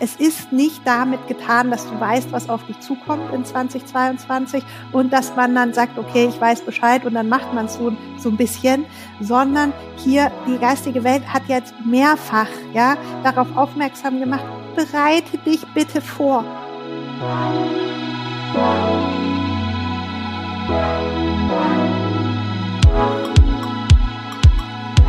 es ist nicht damit getan, dass du weißt, was auf dich zukommt in 2022 und dass man dann sagt, okay, ich weiß Bescheid und dann macht man es so, so ein bisschen, sondern hier die geistige Welt hat jetzt mehrfach ja, darauf aufmerksam gemacht, bereite dich bitte vor.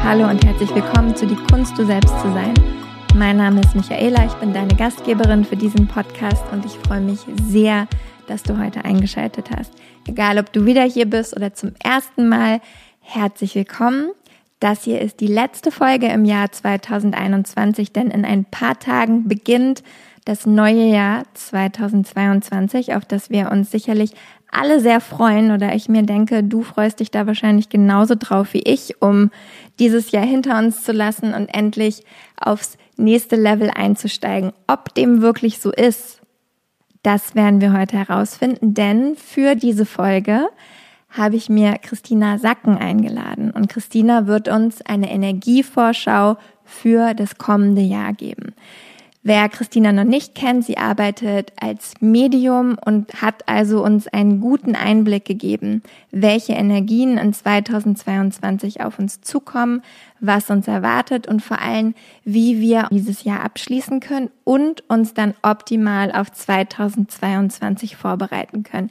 Hallo und herzlich willkommen zu Die Kunst, du selbst zu sein. Mein Name ist Michaela, ich bin deine Gastgeberin für diesen Podcast und ich freue mich sehr, dass du heute eingeschaltet hast. Egal, ob du wieder hier bist oder zum ersten Mal, herzlich willkommen. Das hier ist die letzte Folge im Jahr 2021, denn in ein paar Tagen beginnt das neue Jahr 2022, auf das wir uns sicherlich alle sehr freuen oder ich mir denke, du freust dich da wahrscheinlich genauso drauf wie ich, um dieses Jahr hinter uns zu lassen und endlich aufs nächste Level einzusteigen. Ob dem wirklich so ist, das werden wir heute herausfinden, denn für diese Folge habe ich mir Christina Sacken eingeladen und Christina wird uns eine Energievorschau für das kommende Jahr geben. Wer Christina noch nicht kennt, sie arbeitet als Medium und hat also uns einen guten Einblick gegeben, welche Energien in 2022 auf uns zukommen, was uns erwartet und vor allem, wie wir dieses Jahr abschließen können und uns dann optimal auf 2022 vorbereiten können.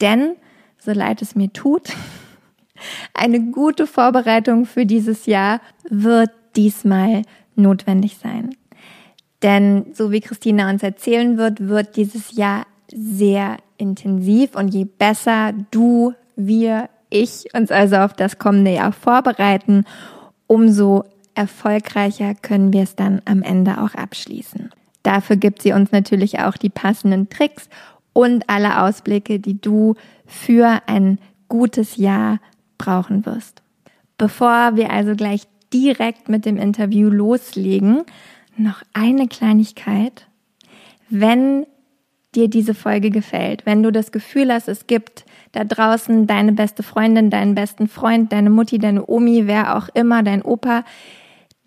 Denn, so leid es mir tut, eine gute Vorbereitung für dieses Jahr wird diesmal notwendig sein. Denn so wie Christina uns erzählen wird, wird dieses Jahr sehr intensiv und je besser du, wir, ich uns also auf das kommende Jahr vorbereiten, umso erfolgreicher können wir es dann am Ende auch abschließen. Dafür gibt sie uns natürlich auch die passenden Tricks und alle Ausblicke, die du für ein gutes Jahr brauchen wirst. Bevor wir also gleich direkt mit dem Interview loslegen, noch eine Kleinigkeit. Wenn dir diese Folge gefällt, wenn du das Gefühl hast, es gibt da draußen deine beste Freundin, deinen besten Freund, deine Mutti, deine Omi, wer auch immer, dein Opa,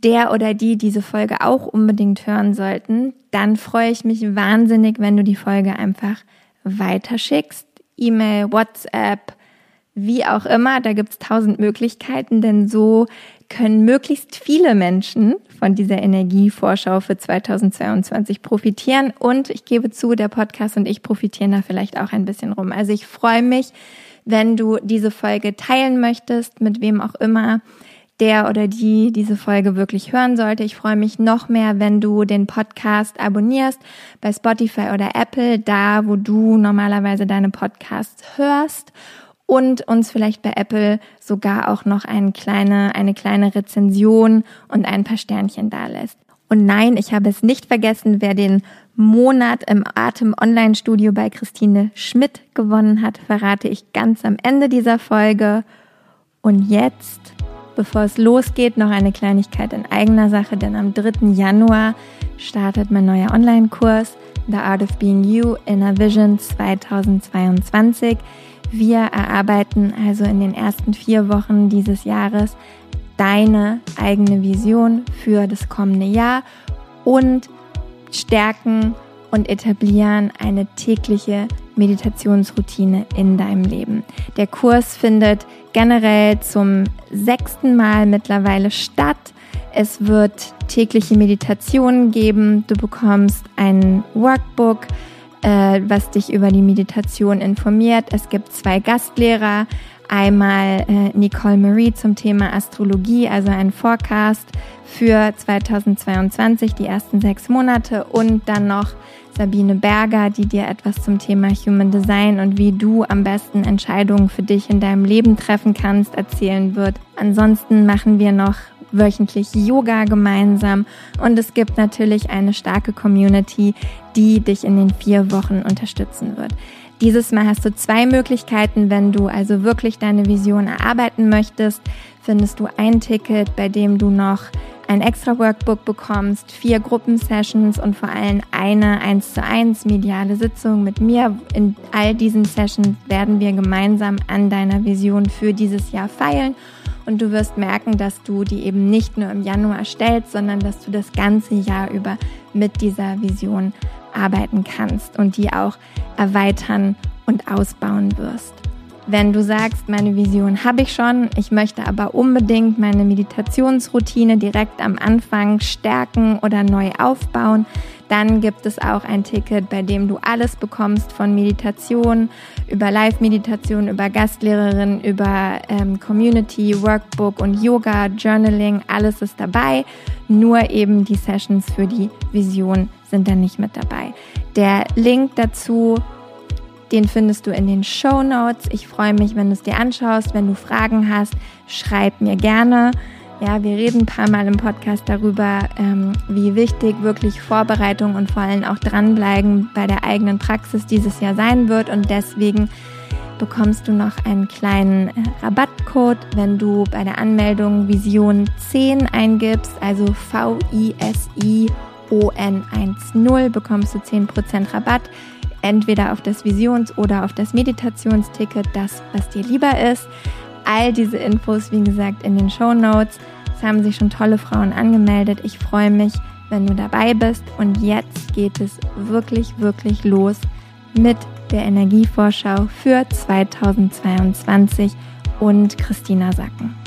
der oder die diese Folge auch unbedingt hören sollten, dann freue ich mich wahnsinnig, wenn du die Folge einfach weiterschickst. E-Mail, WhatsApp, wie auch immer, da gibt's tausend Möglichkeiten, denn so können möglichst viele Menschen von dieser Energievorschau für 2022 profitieren. Und ich gebe zu, der Podcast und ich profitieren da vielleicht auch ein bisschen rum. Also ich freue mich, wenn du diese Folge teilen möchtest, mit wem auch immer der oder die diese Folge wirklich hören sollte. Ich freue mich noch mehr, wenn du den Podcast abonnierst bei Spotify oder Apple, da wo du normalerweise deine Podcasts hörst und uns vielleicht bei Apple sogar auch noch eine kleine, eine kleine Rezension und ein paar Sternchen da lässt. Und nein, ich habe es nicht vergessen, wer den Monat im Atem Online Studio bei Christine Schmidt gewonnen hat, verrate ich ganz am Ende dieser Folge. Und jetzt, bevor es losgeht, noch eine Kleinigkeit in eigener Sache, denn am 3. Januar startet mein neuer Online-Kurs The Art of Being You Inner Vision 2022. Wir erarbeiten also in den ersten vier Wochen dieses Jahres deine eigene Vision für das kommende Jahr und stärken und etablieren eine tägliche Meditationsroutine in deinem Leben. Der Kurs findet generell zum sechsten Mal mittlerweile statt. Es wird tägliche Meditationen geben. Du bekommst ein Workbook äh, was dich über die Meditation informiert. Es gibt zwei Gastlehrer. Einmal äh, Nicole Marie zum Thema Astrologie, also ein Forecast für 2022, die ersten sechs Monate und dann noch Sabine Berger, die dir etwas zum Thema Human Design und wie du am besten Entscheidungen für dich in deinem Leben treffen kannst, erzählen wird. Ansonsten machen wir noch wöchentlich Yoga gemeinsam und es gibt natürlich eine starke Community, die dich in den vier Wochen unterstützen wird. Dieses Mal hast du zwei Möglichkeiten. Wenn du also wirklich deine Vision erarbeiten möchtest, findest du ein Ticket, bei dem du noch ein extra Workbook bekommst, vier Gruppensessions und vor allem eine 1 zu 1 mediale Sitzung mit mir. In all diesen Sessions werden wir gemeinsam an deiner Vision für dieses Jahr feilen und du wirst merken, dass du die eben nicht nur im Januar stellst, sondern dass du das ganze Jahr über mit dieser Vision arbeiten kannst und die auch erweitern und ausbauen wirst. Wenn du sagst, meine Vision habe ich schon, ich möchte aber unbedingt meine Meditationsroutine direkt am Anfang stärken oder neu aufbauen, dann gibt es auch ein Ticket, bei dem du alles bekommst von Meditation, über Live-Meditation, über Gastlehrerin, über ähm, Community, Workbook und Yoga, Journaling, alles ist dabei. Nur eben die Sessions für die Vision sind dann nicht mit dabei. Der Link dazu den findest du in den Show Notes. Ich freue mich, wenn du es dir anschaust. Wenn du Fragen hast, schreib mir gerne. Ja, wir reden ein paar Mal im Podcast darüber, ähm, wie wichtig wirklich Vorbereitung und vor allem auch dranbleiben bei der eigenen Praxis dieses Jahr sein wird. Und deswegen bekommst du noch einen kleinen äh, Rabattcode, wenn du bei der Anmeldung Vision 10 eingibst, also V-I-S-I-O-N 10, bekommst du 10% Rabatt entweder auf das Visions- oder auf das Meditationsticket, das, was dir lieber ist. All diese Infos, wie gesagt, in den Show Notes. Es haben sich schon tolle Frauen angemeldet. Ich freue mich, wenn du dabei bist. Und jetzt geht es wirklich, wirklich los mit der Energievorschau für 2022 und Christina Sacken.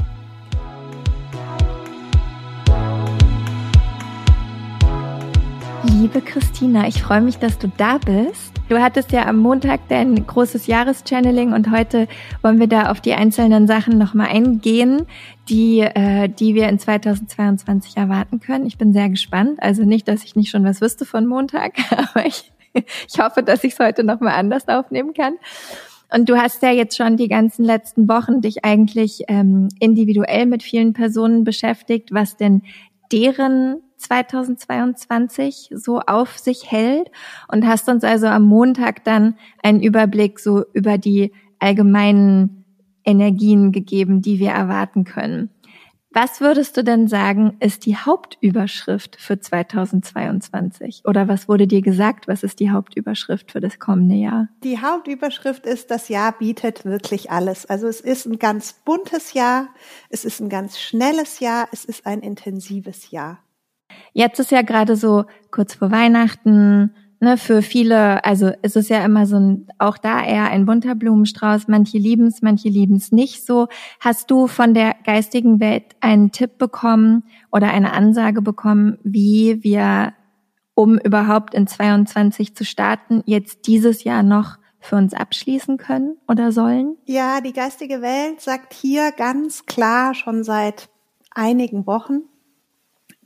Liebe Christina, ich freue mich, dass du da bist. Du hattest ja am Montag dein großes Jahreschanneling und heute wollen wir da auf die einzelnen Sachen nochmal eingehen, die, äh, die wir in 2022 erwarten können. Ich bin sehr gespannt. Also nicht, dass ich nicht schon was wüsste von Montag, aber ich, ich hoffe, dass ich es heute nochmal anders aufnehmen kann. Und du hast ja jetzt schon die ganzen letzten Wochen dich eigentlich ähm, individuell mit vielen Personen beschäftigt, was denn deren 2022 so auf sich hält und hast uns also am Montag dann einen Überblick so über die allgemeinen Energien gegeben, die wir erwarten können. Was würdest du denn sagen, ist die Hauptüberschrift für 2022? Oder was wurde dir gesagt, was ist die Hauptüberschrift für das kommende Jahr? Die Hauptüberschrift ist, das Jahr bietet wirklich alles. Also es ist ein ganz buntes Jahr, es ist ein ganz schnelles Jahr, es ist ein intensives Jahr. Jetzt ist ja gerade so kurz vor Weihnachten, ne, für viele, also es ist ja immer so ein, auch da eher ein bunter Blumenstrauß. Manche lieben es, manche lieben es nicht so. Hast du von der geistigen Welt einen Tipp bekommen oder eine Ansage bekommen, wie wir, um überhaupt in 22 zu starten, jetzt dieses Jahr noch für uns abschließen können oder sollen? Ja, die geistige Welt sagt hier ganz klar schon seit einigen Wochen,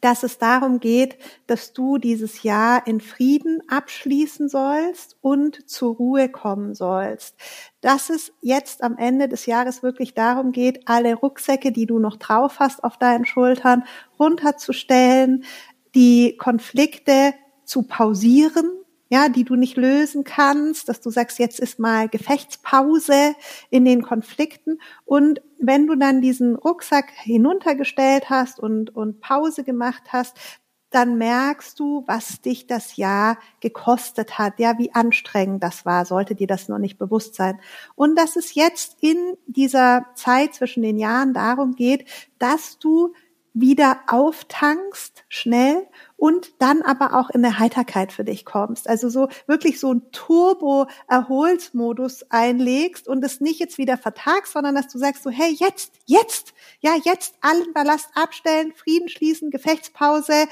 dass es darum geht, dass du dieses Jahr in Frieden abschließen sollst und zur Ruhe kommen sollst. Dass es jetzt am Ende des Jahres wirklich darum geht, alle Rucksäcke, die du noch drauf hast auf deinen Schultern, runterzustellen, die Konflikte zu pausieren, ja, die du nicht lösen kannst, dass du sagst, jetzt ist mal Gefechtspause in den Konflikten. Und wenn du dann diesen Rucksack hinuntergestellt hast und, und Pause gemacht hast, dann merkst du, was dich das Jahr gekostet hat, ja, wie anstrengend das war, sollte dir das noch nicht bewusst sein. Und dass es jetzt in dieser Zeit zwischen den Jahren darum geht, dass du wieder auftankst, schnell und dann aber auch in der Heiterkeit für dich kommst. Also so wirklich so ein Turbo-Erholsmodus einlegst und es nicht jetzt wieder vertagst, sondern dass du sagst so, hey, jetzt, jetzt, ja, jetzt allen Ballast abstellen, Frieden schließen, Gefechtspause,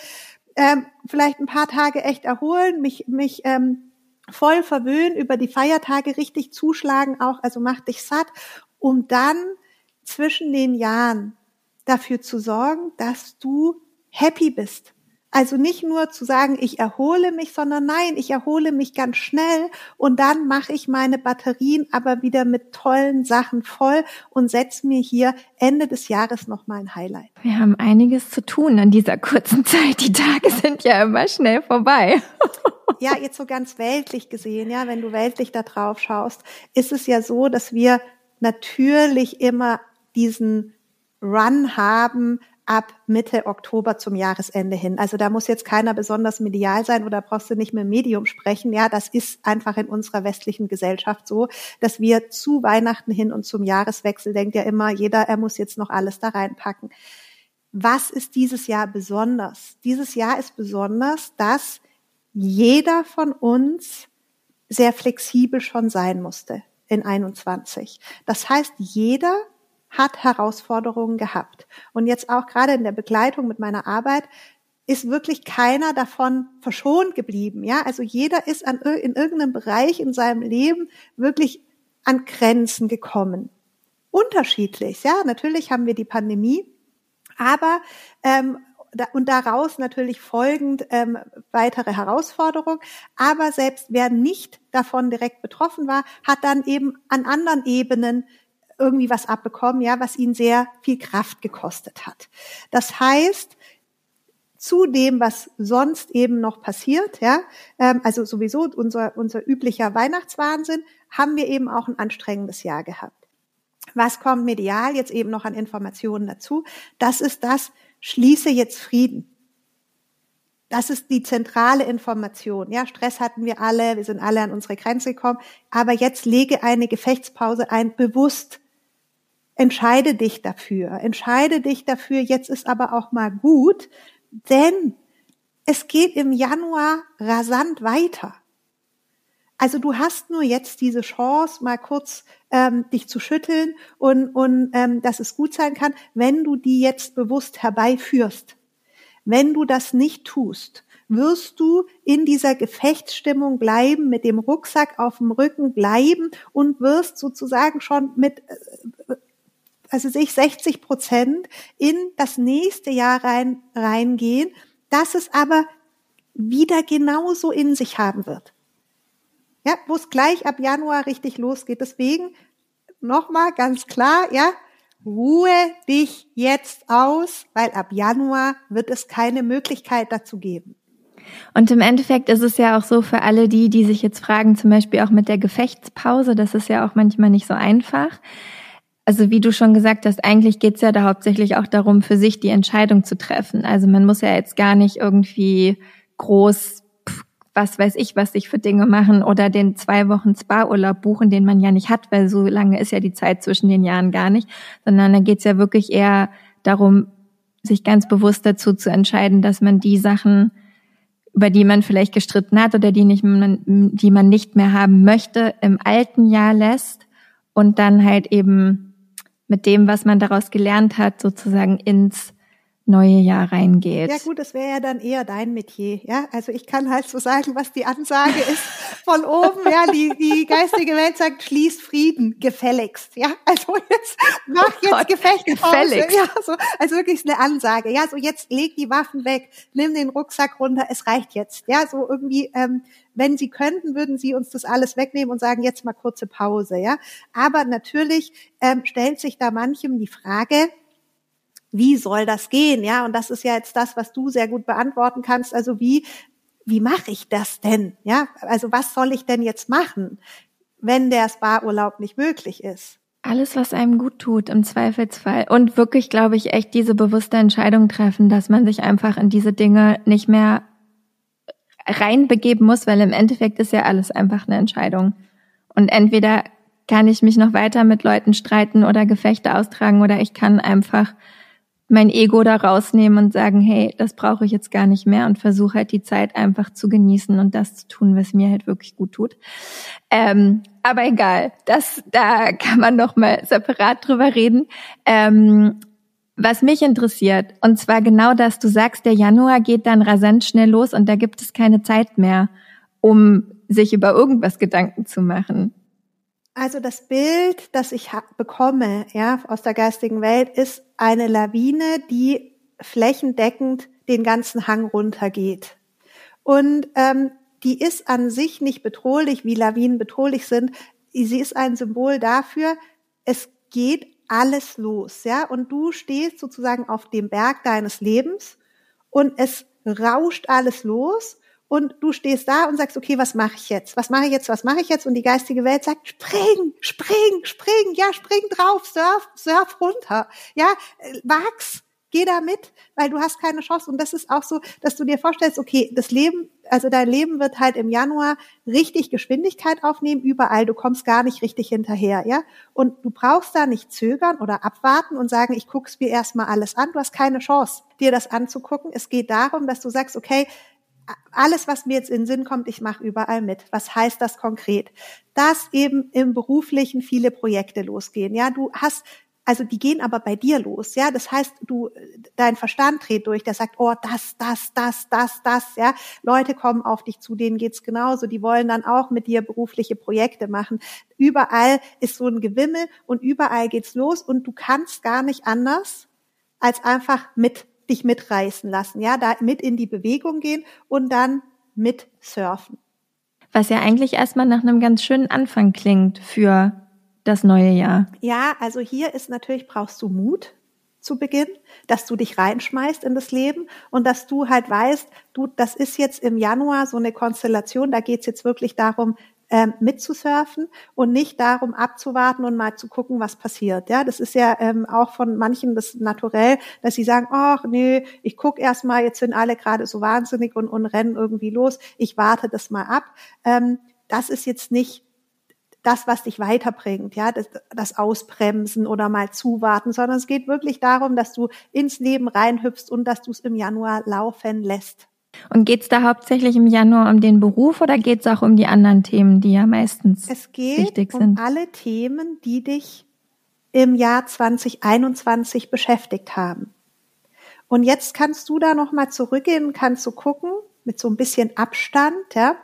ähm, vielleicht ein paar Tage echt erholen, mich, mich ähm, voll verwöhnen, über die Feiertage richtig zuschlagen auch, also mach dich satt, um dann zwischen den Jahren dafür zu sorgen, dass du happy bist, also nicht nur zu sagen, ich erhole mich, sondern nein, ich erhole mich ganz schnell und dann mache ich meine Batterien aber wieder mit tollen Sachen voll und setze mir hier Ende des Jahres noch mal ein Highlight. Wir haben einiges zu tun in dieser kurzen Zeit. Die Tage sind ja immer schnell vorbei. ja, jetzt so ganz weltlich gesehen, ja, wenn du weltlich da drauf schaust, ist es ja so, dass wir natürlich immer diesen Run haben, ab Mitte Oktober zum Jahresende hin. Also da muss jetzt keiner besonders medial sein oder brauchst du nicht mit Medium sprechen. Ja, das ist einfach in unserer westlichen Gesellschaft so, dass wir zu Weihnachten hin und zum Jahreswechsel denkt ja immer jeder, er muss jetzt noch alles da reinpacken. Was ist dieses Jahr besonders? Dieses Jahr ist besonders, dass jeder von uns sehr flexibel schon sein musste in 21. Das heißt, jeder hat Herausforderungen gehabt. Und jetzt auch gerade in der Begleitung mit meiner Arbeit ist wirklich keiner davon verschont geblieben. Ja, also jeder ist an, in irgendeinem Bereich in seinem Leben wirklich an Grenzen gekommen. Unterschiedlich. Ja, natürlich haben wir die Pandemie, aber ähm, und daraus natürlich folgend ähm, weitere Herausforderungen. Aber selbst wer nicht davon direkt betroffen war, hat dann eben an anderen Ebenen irgendwie was abbekommen, ja, was ihn sehr viel Kraft gekostet hat. Das heißt, zu dem, was sonst eben noch passiert, ja, ähm, also sowieso unser, unser üblicher Weihnachtswahnsinn, haben wir eben auch ein anstrengendes Jahr gehabt. Was kommt medial jetzt eben noch an Informationen dazu? Das ist das, schließe jetzt Frieden. Das ist die zentrale Information. Ja, Stress hatten wir alle, wir sind alle an unsere Grenze gekommen, aber jetzt lege eine Gefechtspause ein, bewusst entscheide dich dafür. Entscheide dich dafür, jetzt ist aber auch mal gut, denn es geht im Januar rasant weiter. Also du hast nur jetzt diese Chance, mal kurz ähm, dich zu schütteln und, und ähm, dass es gut sein kann, wenn du die jetzt bewusst herbeiführst. Wenn du das nicht tust, wirst du in dieser Gefechtsstimmung bleiben, mit dem Rucksack auf dem Rücken bleiben und wirst sozusagen schon mit äh, also sich 60 Prozent in das nächste Jahr rein, reingehen, dass es aber wieder genauso in sich haben wird. Ja, wo es gleich ab Januar richtig losgeht. Deswegen nochmal ganz klar, ja, ruhe dich jetzt aus, weil ab Januar wird es keine Möglichkeit dazu geben. Und im Endeffekt ist es ja auch so für alle die, die sich jetzt fragen, zum Beispiel auch mit der Gefechtspause, das ist ja auch manchmal nicht so einfach also wie du schon gesagt hast, eigentlich geht's ja da hauptsächlich auch darum, für sich die Entscheidung zu treffen. Also man muss ja jetzt gar nicht irgendwie groß, was weiß ich, was sich für Dinge machen oder den zwei Wochen Spa-Urlaub buchen, den man ja nicht hat, weil so lange ist ja die Zeit zwischen den Jahren gar nicht, sondern da geht's ja wirklich eher darum, sich ganz bewusst dazu zu entscheiden, dass man die Sachen, über die man vielleicht gestritten hat oder die, nicht, die man nicht mehr haben möchte, im alten Jahr lässt und dann halt eben mit dem, was man daraus gelernt hat, sozusagen ins neue Jahr reingeht. Ja gut, das wäre ja dann eher dein Metier, ja. Also ich kann halt so sagen, was die Ansage ist von oben, ja. Die, die geistige Welt sagt, schließ Frieden, gefälligst, ja. Also jetzt mach oh jetzt Gefecht gefälligst. Ja, so, also wirklich eine Ansage, ja. So jetzt leg die Waffen weg, nimm den Rucksack runter, es reicht jetzt, ja. So irgendwie, ähm, wenn sie könnten, würden sie uns das alles wegnehmen und sagen, jetzt mal kurze Pause, ja. Aber natürlich ähm, stellt sich da manchem die Frage, wie soll das gehen? Ja, und das ist ja jetzt das, was du sehr gut beantworten kannst. Also wie, wie mache ich das denn? Ja, also was soll ich denn jetzt machen, wenn der Spa-Urlaub nicht möglich ist? Alles, was einem gut tut, im Zweifelsfall. Und wirklich, glaube ich, echt diese bewusste Entscheidung treffen, dass man sich einfach in diese Dinge nicht mehr reinbegeben muss, weil im Endeffekt ist ja alles einfach eine Entscheidung. Und entweder kann ich mich noch weiter mit Leuten streiten oder Gefechte austragen oder ich kann einfach mein Ego da rausnehmen und sagen, hey, das brauche ich jetzt gar nicht mehr und versuche halt die Zeit einfach zu genießen und das zu tun, was mir halt wirklich gut tut. Ähm, aber egal, das, da kann man noch mal separat drüber reden. Ähm, was mich interessiert, und zwar genau das, du sagst, der Januar geht dann rasant schnell los und da gibt es keine Zeit mehr, um sich über irgendwas Gedanken zu machen. Also das Bild, das ich bekomme, ja, aus der geistigen Welt, ist eine Lawine, die flächendeckend den ganzen Hang runtergeht. Und ähm, die ist an sich nicht bedrohlich, wie Lawinen bedrohlich sind. Sie ist ein Symbol dafür, es geht alles los, ja, und du stehst sozusagen auf dem Berg deines Lebens und es rauscht alles los und du stehst da und sagst, okay, was mache ich jetzt? Was mache ich jetzt? Was mache ich jetzt? Und die geistige Welt sagt, spring, spring, spring, ja, spring drauf, surf, surf runter, ja, wachs, geh da mit, weil du hast keine Chance. Und das ist auch so, dass du dir vorstellst, okay, das Leben, also dein Leben wird halt im Januar richtig Geschwindigkeit aufnehmen, überall. Du kommst gar nicht richtig hinterher, ja. Und du brauchst da nicht zögern oder abwarten und sagen, ich guck's mir erstmal alles an. Du hast keine Chance, dir das anzugucken. Es geht darum, dass du sagst, okay, alles, was mir jetzt in den Sinn kommt, ich mache überall mit. Was heißt das konkret? Dass eben im beruflichen viele Projekte losgehen. Ja, du hast also die gehen aber bei dir los, ja. Das heißt, du, dein Verstand dreht durch, der sagt, oh, das, das, das, das, das, ja. Leute kommen auf dich zu, denen geht's genauso. Die wollen dann auch mit dir berufliche Projekte machen. Überall ist so ein Gewimmel und überall geht's los und du kannst gar nicht anders, als einfach mit dich mitreißen lassen, ja, da mit in die Bewegung gehen und dann mit surfen. Was ja eigentlich erstmal nach einem ganz schönen Anfang klingt für das neue Jahr? Ja, also hier ist natürlich, brauchst du Mut zu Beginn, dass du dich reinschmeißt in das Leben und dass du halt weißt, du, das ist jetzt im Januar so eine Konstellation, da geht's jetzt wirklich darum, ähm, mitzusurfen und nicht darum abzuwarten und mal zu gucken, was passiert. Ja, das ist ja ähm, auch von manchen das naturell, dass sie sagen, ach nee, ich guck erst mal, jetzt sind alle gerade so wahnsinnig und, und rennen irgendwie los, ich warte das mal ab. Ähm, das ist jetzt nicht das, was dich weiterbringt, ja, das, das Ausbremsen oder mal zuwarten, sondern es geht wirklich darum, dass du ins Leben reinhüpfst und dass du es im Januar laufen lässt. Und geht's da hauptsächlich im Januar um den Beruf oder geht's auch um die anderen Themen, die ja meistens es geht wichtig sind? um alle Themen, die dich im Jahr 2021 beschäftigt haben. Und jetzt kannst du da nochmal zurückgehen, kannst du gucken, mit so ein bisschen Abstand, ja,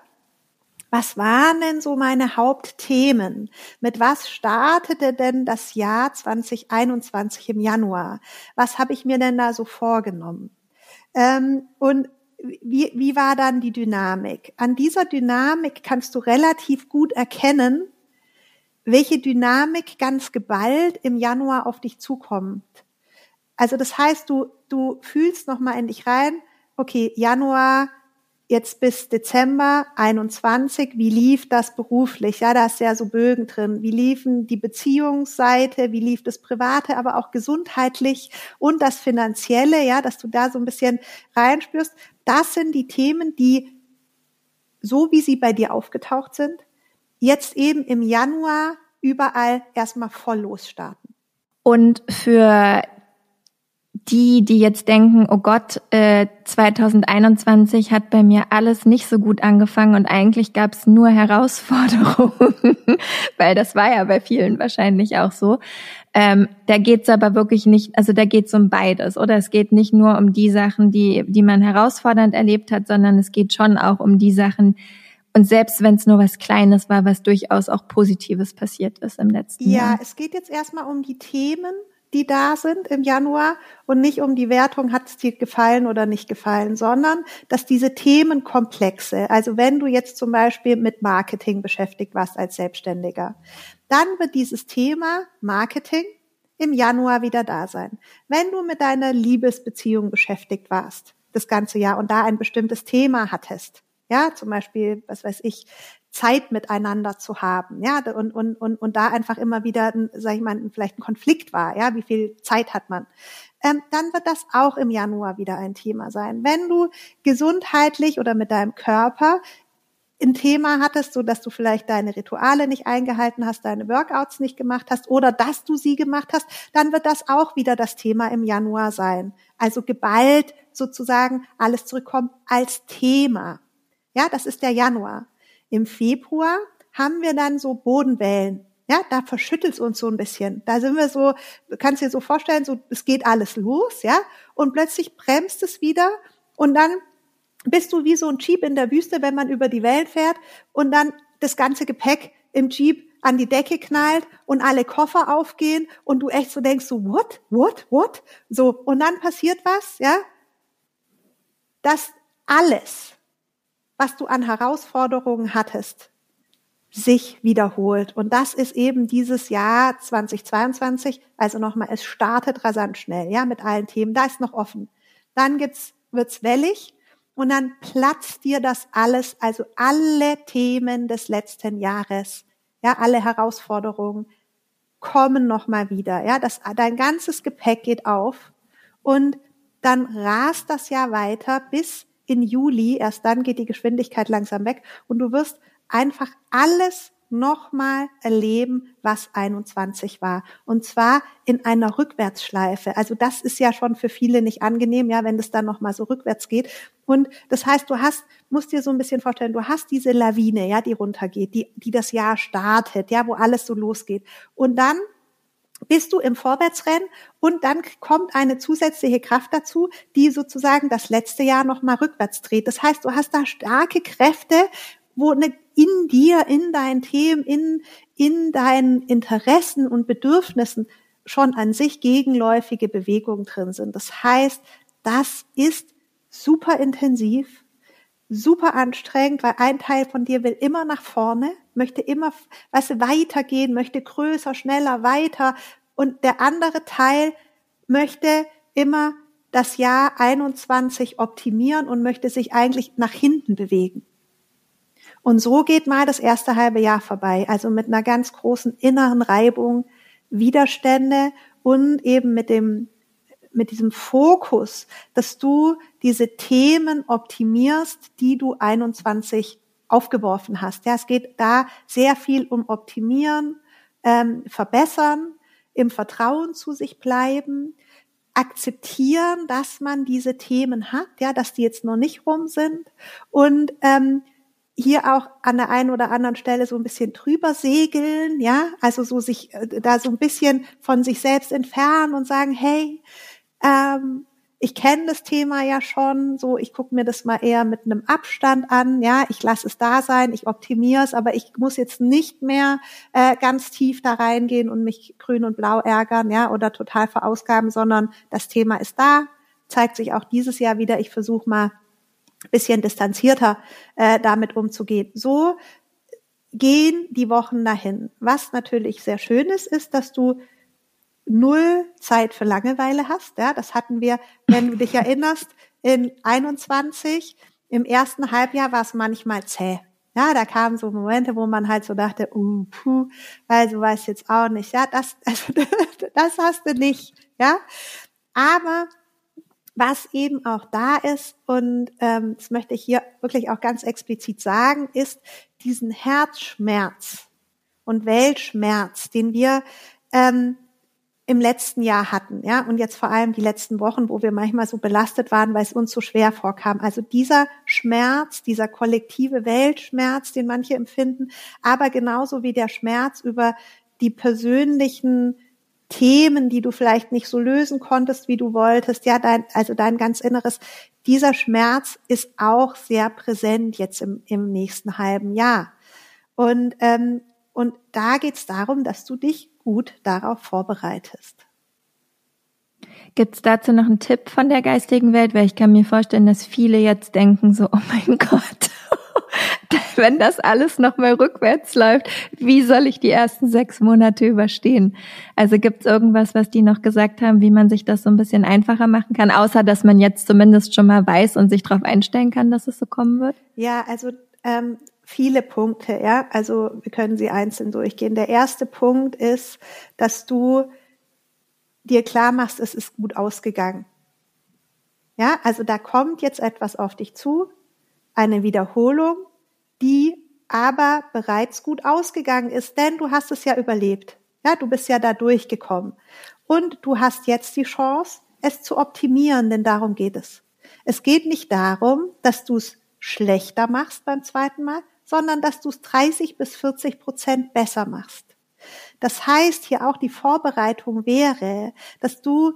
was waren denn so meine Hauptthemen? Mit was startete denn das Jahr 2021 im Januar? Was habe ich mir denn da so vorgenommen? Ähm, und wie, wie war dann die Dynamik? An dieser Dynamik kannst du relativ gut erkennen, welche Dynamik ganz geballt im Januar auf dich zukommt. Also das heißt, du, du fühlst nochmal in dich rein, okay, Januar, jetzt bis Dezember 21, wie lief das beruflich? Ja, da ist ja so Bögen drin. Wie liefen die Beziehungsseite? Wie lief das Private, aber auch gesundheitlich und das Finanzielle? Ja, dass du da so ein bisschen reinspürst. Das sind die Themen, die so wie sie bei dir aufgetaucht sind, jetzt eben im Januar überall erstmal voll losstarten. Und für die, die jetzt denken, oh Gott, äh, 2021 hat bei mir alles nicht so gut angefangen und eigentlich gab es nur Herausforderungen, weil das war ja bei vielen wahrscheinlich auch so. Ähm, da geht's aber wirklich nicht, also da geht's um beides, oder? Es geht nicht nur um die Sachen, die, die man herausfordernd erlebt hat, sondern es geht schon auch um die Sachen, und selbst wenn es nur was Kleines war, was durchaus auch Positives passiert ist im letzten ja, Jahr. Ja, es geht jetzt erstmal um die Themen, die da sind im Januar und nicht um die Wertung, hat es dir gefallen oder nicht gefallen, sondern dass diese Themenkomplexe, also wenn du jetzt zum Beispiel mit Marketing beschäftigt warst als Selbstständiger, dann wird dieses Thema Marketing im Januar wieder da sein. Wenn du mit deiner Liebesbeziehung beschäftigt warst, das ganze Jahr und da ein bestimmtes Thema hattest, ja, zum Beispiel, was weiß ich, Zeit miteinander zu haben, ja, und, und, und, und da einfach immer wieder, sag ich mal, vielleicht ein Konflikt war, ja, wie viel Zeit hat man, ähm, dann wird das auch im Januar wieder ein Thema sein. Wenn du gesundheitlich oder mit deinem Körper ein Thema hattest, so dass du vielleicht deine Rituale nicht eingehalten hast, deine Workouts nicht gemacht hast oder dass du sie gemacht hast, dann wird das auch wieder das Thema im Januar sein. Also geballt sozusagen alles zurückkommen als Thema. Ja, das ist der Januar. Im Februar haben wir dann so Bodenwellen. Ja, da verschüttelt es uns so ein bisschen. Da sind wir so, du kannst dir so vorstellen, so, es geht alles los, ja, und plötzlich bremst es wieder und dann bist du wie so ein Jeep in der Wüste, wenn man über die Wellen fährt und dann das ganze Gepäck im Jeep an die Decke knallt und alle Koffer aufgehen und du echt so denkst so, what, what, what? So, und dann passiert was, ja, dass alles, was du an Herausforderungen hattest, sich wiederholt. Und das ist eben dieses Jahr 2022. Also nochmal, es startet rasant schnell, ja, mit allen Themen. Da ist noch offen. Dann gibt's, wird's wellig und dann platzt dir das alles, also alle Themen des letzten Jahres, ja, alle Herausforderungen kommen nochmal wieder, ja, das, dein ganzes Gepäck geht auf Und dann rast das Jahr weiter bis in Juli. Erst dann geht die Geschwindigkeit langsam weg und du wirst einfach alles nochmal erleben, was 21 war. Und zwar in einer Rückwärtsschleife. Also das ist ja schon für viele nicht angenehm, ja, wenn das dann nochmal so rückwärts geht. Und das heißt, du hast, musst dir so ein bisschen vorstellen, du hast diese Lawine, ja, die runtergeht, die, die das Jahr startet, ja, wo alles so losgeht. Und dann bist du im Vorwärtsrennen und dann kommt eine zusätzliche Kraft dazu, die sozusagen das letzte Jahr nochmal rückwärts dreht. Das heißt, du hast da starke Kräfte, wo eine in dir, in deinen Themen, in, in deinen Interessen und Bedürfnissen schon an sich gegenläufige Bewegungen drin sind. Das heißt, das ist super intensiv, super anstrengend, weil ein Teil von dir will immer nach vorne, möchte immer, du, weitergehen, möchte größer, schneller, weiter. Und der andere Teil möchte immer das Jahr 21 optimieren und möchte sich eigentlich nach hinten bewegen. Und so geht mal das erste halbe Jahr vorbei, also mit einer ganz großen inneren Reibung, Widerstände und eben mit dem mit diesem Fokus, dass du diese Themen optimierst, die du 21 aufgeworfen hast. Ja, es geht da sehr viel um Optimieren, ähm, Verbessern, im Vertrauen zu sich bleiben, akzeptieren, dass man diese Themen hat, ja, dass die jetzt noch nicht rum sind und ähm, hier auch an der einen oder anderen Stelle so ein bisschen drüber segeln, ja, also so sich äh, da so ein bisschen von sich selbst entfernen und sagen, hey, ähm, ich kenne das Thema ja schon, so ich gucke mir das mal eher mit einem Abstand an, ja, ich lasse es da sein, ich optimiere es, aber ich muss jetzt nicht mehr äh, ganz tief da reingehen und mich grün und blau ärgern, ja, oder total verausgaben, sondern das Thema ist da, zeigt sich auch dieses Jahr wieder. Ich versuche mal bisschen distanzierter äh, damit umzugehen. So gehen die Wochen dahin. Was natürlich sehr schön ist, ist, dass du null Zeit für Langeweile hast. Ja, das hatten wir, wenn du dich erinnerst, in 21. Im ersten Halbjahr war es manchmal zäh. Ja, da kamen so Momente, wo man halt so dachte, uh, puh, du weißt jetzt auch nicht. Ja, das, also, das hast du nicht. Ja, aber was eben auch da ist, und ähm, das möchte ich hier wirklich auch ganz explizit sagen, ist diesen Herzschmerz und Weltschmerz, den wir ähm, im letzten Jahr hatten, ja, und jetzt vor allem die letzten Wochen, wo wir manchmal so belastet waren, weil es uns so schwer vorkam. Also dieser Schmerz, dieser kollektive Weltschmerz, den manche empfinden, aber genauso wie der Schmerz über die persönlichen Themen, die du vielleicht nicht so lösen konntest, wie du wolltest, ja, dein, also dein ganz Inneres, dieser Schmerz ist auch sehr präsent jetzt im, im nächsten halben Jahr. Und, ähm, und da geht es darum, dass du dich gut darauf vorbereitest. Gibt es dazu noch einen Tipp von der geistigen Welt? Weil ich kann mir vorstellen, dass viele jetzt denken so, oh mein Gott, wenn das alles nochmal rückwärts läuft, wie soll ich die ersten sechs Monate überstehen? Also gibt es irgendwas, was die noch gesagt haben, wie man sich das so ein bisschen einfacher machen kann, außer dass man jetzt zumindest schon mal weiß und sich darauf einstellen kann, dass es so kommen wird? Ja, also ähm, viele Punkte, ja. Also wir können sie einzeln durchgehen. Der erste Punkt ist, dass du dir klar machst, es ist gut ausgegangen. Ja, also da kommt jetzt etwas auf dich zu, eine Wiederholung die aber bereits gut ausgegangen ist, denn du hast es ja überlebt. Ja, du bist ja da durchgekommen. Und du hast jetzt die Chance, es zu optimieren, denn darum geht es. Es geht nicht darum, dass du es schlechter machst beim zweiten Mal, sondern dass du es 30 bis 40 Prozent besser machst. Das heißt, hier auch die Vorbereitung wäre, dass du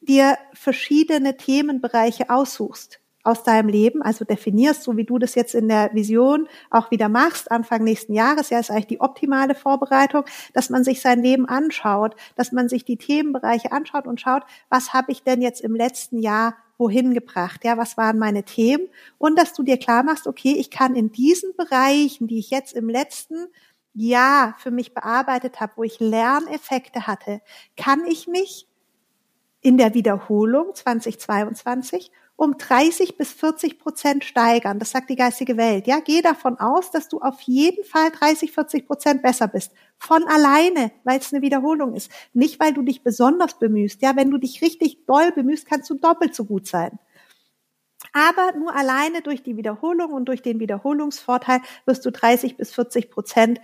dir verschiedene Themenbereiche aussuchst aus deinem Leben, also definierst, so wie du das jetzt in der Vision auch wieder machst, Anfang nächsten Jahres, ja, ist eigentlich die optimale Vorbereitung, dass man sich sein Leben anschaut, dass man sich die Themenbereiche anschaut und schaut, was habe ich denn jetzt im letzten Jahr wohin gebracht, ja, was waren meine Themen? Und dass du dir klar machst, okay, ich kann in diesen Bereichen, die ich jetzt im letzten Jahr für mich bearbeitet habe, wo ich Lerneffekte hatte, kann ich mich in der Wiederholung 2022 um 30 bis 40 Prozent steigern. Das sagt die geistige Welt. Ja, geh davon aus, dass du auf jeden Fall 30, 40 Prozent besser bist. Von alleine, weil es eine Wiederholung ist. Nicht, weil du dich besonders bemühst. Ja, wenn du dich richtig doll bemühst, kannst du doppelt so gut sein. Aber nur alleine durch die Wiederholung und durch den Wiederholungsvorteil wirst du 30 bis 40 Prozent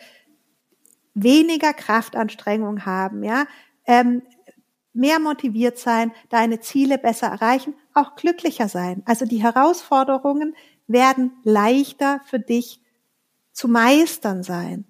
weniger Kraftanstrengung haben, ja, ähm, mehr motiviert sein, deine Ziele besser erreichen, auch glücklicher sein. Also die Herausforderungen werden leichter für dich zu meistern sein.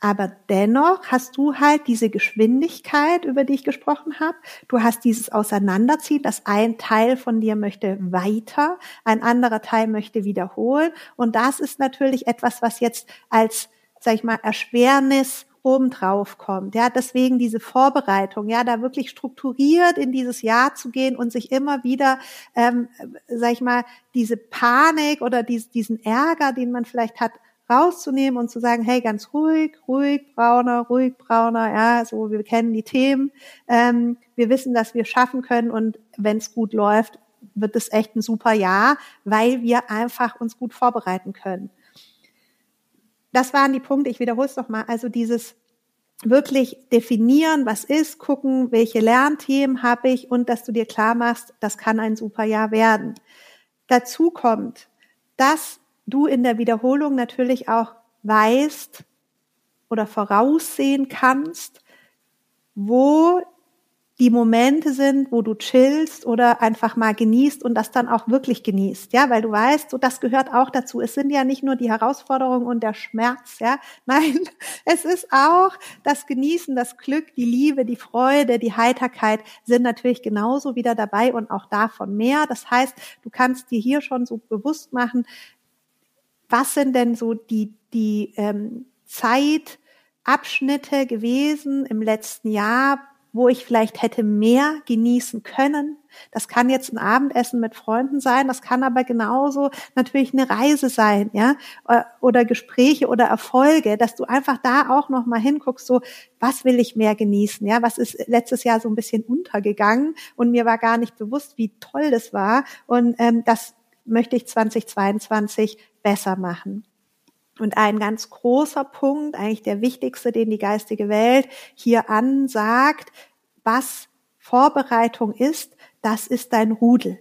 Aber dennoch hast du halt diese Geschwindigkeit, über die ich gesprochen habe. Du hast dieses Auseinanderziehen, dass ein Teil von dir möchte weiter, ein anderer Teil möchte wiederholen. Und das ist natürlich etwas, was jetzt als, sag ich mal, Erschwernis obendrauf kommt. Ja, deswegen diese Vorbereitung, ja, da wirklich strukturiert in dieses Jahr zu gehen und sich immer wieder, ähm, sag ich mal, diese Panik oder dies, diesen Ärger, den man vielleicht hat, rauszunehmen und zu sagen, hey, ganz ruhig, ruhig, brauner, ruhig, brauner, ja, so, wir kennen die Themen, ähm, wir wissen, dass wir schaffen können und wenn es gut läuft, wird es echt ein super Jahr, weil wir einfach uns gut vorbereiten können das waren die Punkte, ich wiederhole es nochmal, also dieses wirklich definieren, was ist, gucken, welche Lernthemen habe ich und dass du dir klar machst, das kann ein super Jahr werden. Dazu kommt, dass du in der Wiederholung natürlich auch weißt oder voraussehen kannst, wo die Momente sind, wo du chillst oder einfach mal genießt und das dann auch wirklich genießt, ja, weil du weißt, so das gehört auch dazu. Es sind ja nicht nur die Herausforderungen und der Schmerz, ja, nein, es ist auch das Genießen, das Glück, die Liebe, die Freude, die Heiterkeit sind natürlich genauso wieder dabei und auch davon mehr. Das heißt, du kannst dir hier schon so bewusst machen, was sind denn so die die ähm, Zeitabschnitte gewesen im letzten Jahr, wo ich vielleicht hätte mehr genießen können. Das kann jetzt ein Abendessen mit Freunden sein, das kann aber genauso natürlich eine Reise sein, ja, äh, oder Gespräche oder Erfolge, dass du einfach da auch noch mal hinguckst, so was will ich mehr genießen, ja, was ist letztes Jahr so ein bisschen untergegangen und mir war gar nicht bewusst, wie toll das war und ähm, das möchte ich 2022 besser machen. Und ein ganz großer Punkt, eigentlich der wichtigste, den die geistige Welt hier ansagt, was Vorbereitung ist, das ist dein Rudel.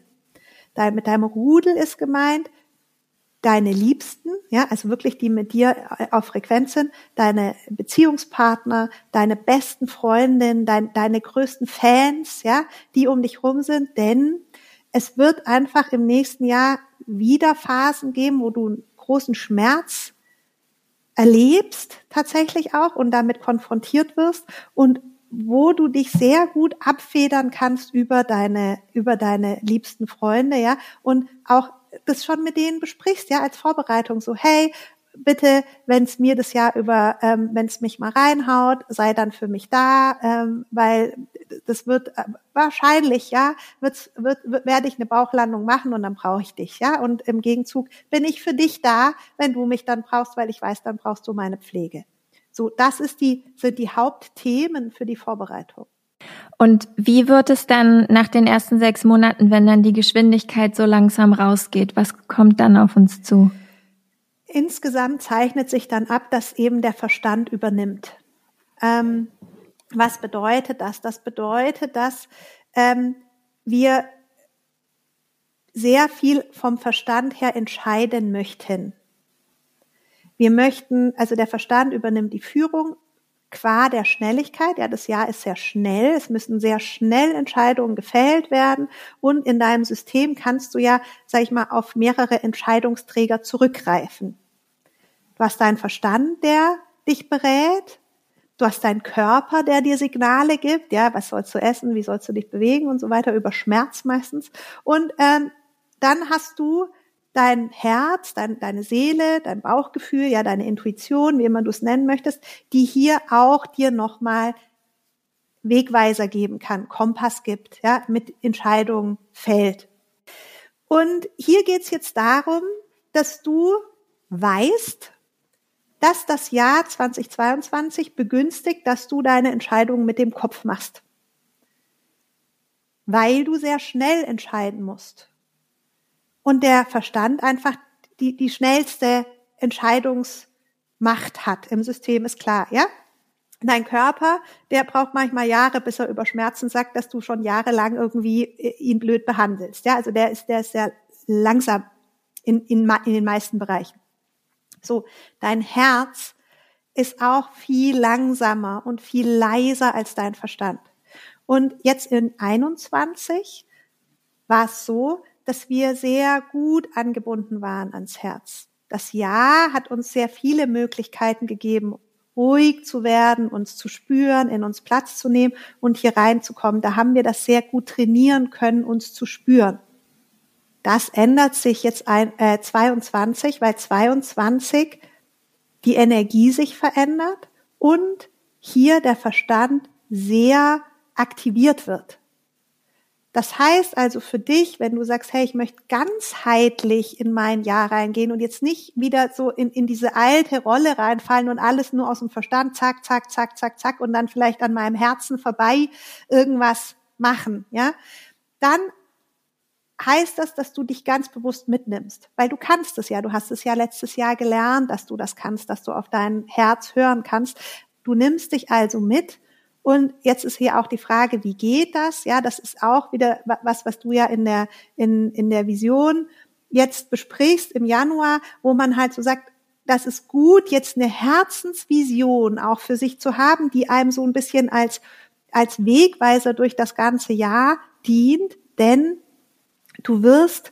Dein, mit deinem Rudel ist gemeint, deine Liebsten, ja, also wirklich die mit dir auf Frequenz sind, deine Beziehungspartner, deine besten Freundinnen, dein, deine größten Fans, ja, die um dich rum sind, denn es wird einfach im nächsten Jahr wieder Phasen geben, wo du einen großen Schmerz erlebst tatsächlich auch und damit konfrontiert wirst und wo du dich sehr gut abfedern kannst über deine über deine liebsten Freunde, ja, und auch das schon mit denen besprichst, ja, als Vorbereitung. So, hey, bitte, wenn es mir das Jahr über, ähm, wenn es mich mal reinhaut, sei dann für mich da, ähm, weil das wird äh, wahrscheinlich, ja, wird, wird, wird, werde ich eine Bauchlandung machen und dann brauche ich dich, ja. Und im Gegenzug bin ich für dich da, wenn du mich dann brauchst, weil ich weiß, dann brauchst du meine Pflege. So, das ist die, sind die Hauptthemen für die Vorbereitung. Und wie wird es dann nach den ersten sechs Monaten, wenn dann die Geschwindigkeit so langsam rausgeht? Was kommt dann auf uns zu? insgesamt zeichnet sich dann ab, dass eben der Verstand übernimmt. Ähm, was bedeutet das? Das bedeutet, dass ähm, wir sehr viel vom Verstand her entscheiden möchten. Wir möchten, also der Verstand übernimmt die Führung qua der Schnelligkeit. Ja, das Jahr ist sehr schnell. Es müssen sehr schnell Entscheidungen gefällt werden. Und in deinem System kannst du ja, sag ich mal, auf mehrere Entscheidungsträger zurückgreifen. Du hast deinen Verstand, der dich berät. Du hast deinen Körper, der dir Signale gibt. Ja, was sollst du essen? Wie sollst du dich bewegen und so weiter über Schmerz meistens. Und ähm, dann hast du dein Herz, dein, deine Seele, dein Bauchgefühl, ja, deine Intuition, wie immer du es nennen möchtest, die hier auch dir nochmal Wegweiser geben kann, Kompass gibt, ja, mit Entscheidungen fällt. Und hier geht's jetzt darum, dass du weißt, dass das Jahr 2022 begünstigt, dass du deine Entscheidungen mit dem Kopf machst. Weil du sehr schnell entscheiden musst. und der Verstand einfach die, die schnellste Entscheidungsmacht hat im System, ist klar, ja? Dein Körper, der braucht manchmal Jahre, bis er über Schmerzen sagt, dass du schon jahrelang irgendwie äh, ihn blöd behandelst. Ja, also der ist, der ist sehr langsam in, in, in den meisten Bereichen. So, dein Herz ist auch viel langsamer und viel leiser als dein Verstand. Und jetzt in 21 war es so, dass wir sehr gut angebunden waren ans Herz. Das Jahr hat uns sehr viele Möglichkeiten gegeben, ruhig zu werden, uns zu spüren, in uns Platz zu nehmen und hier reinzukommen. Da haben wir das sehr gut trainieren können, uns zu spüren. Das ändert sich jetzt ein, äh, 22, weil 22 die Energie sich verändert und hier der Verstand sehr aktiviert wird. Das heißt also für dich, wenn du sagst, hey, ich möchte ganzheitlich in mein Jahr reingehen und jetzt nicht wieder so in, in diese alte Rolle reinfallen und alles nur aus dem Verstand, zack, zack, zack, zack, zack und dann vielleicht an meinem Herzen vorbei irgendwas machen, ja, dann heißt das, dass du dich ganz bewusst mitnimmst, weil du kannst es ja, du hast es ja letztes Jahr gelernt, dass du das kannst, dass du auf dein Herz hören kannst. Du nimmst dich also mit und jetzt ist hier auch die Frage, wie geht das? Ja, das ist auch wieder was, was du ja in der, in, in der Vision jetzt besprichst im Januar, wo man halt so sagt, das ist gut, jetzt eine Herzensvision auch für sich zu haben, die einem so ein bisschen als, als Wegweiser durch das ganze Jahr dient, denn du wirst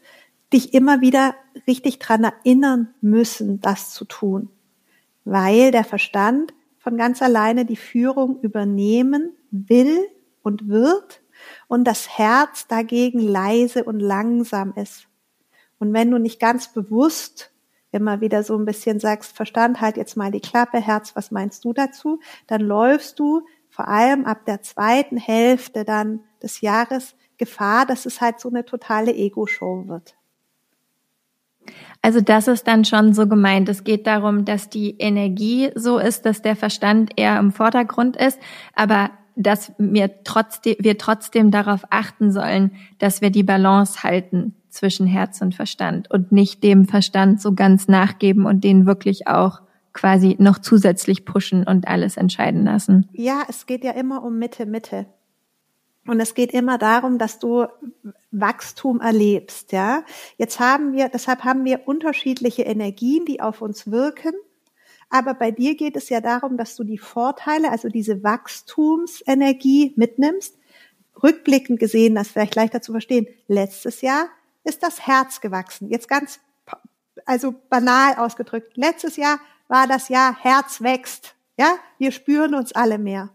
dich immer wieder richtig dran erinnern müssen, das zu tun, weil der Verstand von ganz alleine die Führung übernehmen will und wird und das Herz dagegen leise und langsam ist. Und wenn du nicht ganz bewusst immer wieder so ein bisschen sagst, Verstand, halt jetzt mal die Klappe, Herz, was meinst du dazu? Dann läufst du vor allem ab der zweiten Hälfte dann des Jahres Gefahr, dass es halt so eine totale Ego-Show wird. Also das ist dann schon so gemeint. Es geht darum, dass die Energie so ist, dass der Verstand eher im Vordergrund ist, aber dass wir trotzdem, wir trotzdem darauf achten sollen, dass wir die Balance halten zwischen Herz und Verstand und nicht dem Verstand so ganz nachgeben und den wirklich auch quasi noch zusätzlich pushen und alles entscheiden lassen. Ja, es geht ja immer um Mitte, Mitte. Und es geht immer darum, dass du Wachstum erlebst, ja. Jetzt haben wir, deshalb haben wir unterschiedliche Energien, die auf uns wirken. Aber bei dir geht es ja darum, dass du die Vorteile, also diese Wachstumsenergie mitnimmst. Rückblickend gesehen, das vielleicht leichter zu verstehen. Letztes Jahr ist das Herz gewachsen. Jetzt ganz, also banal ausgedrückt. Letztes Jahr war das Jahr Herz wächst. Ja, wir spüren uns alle mehr.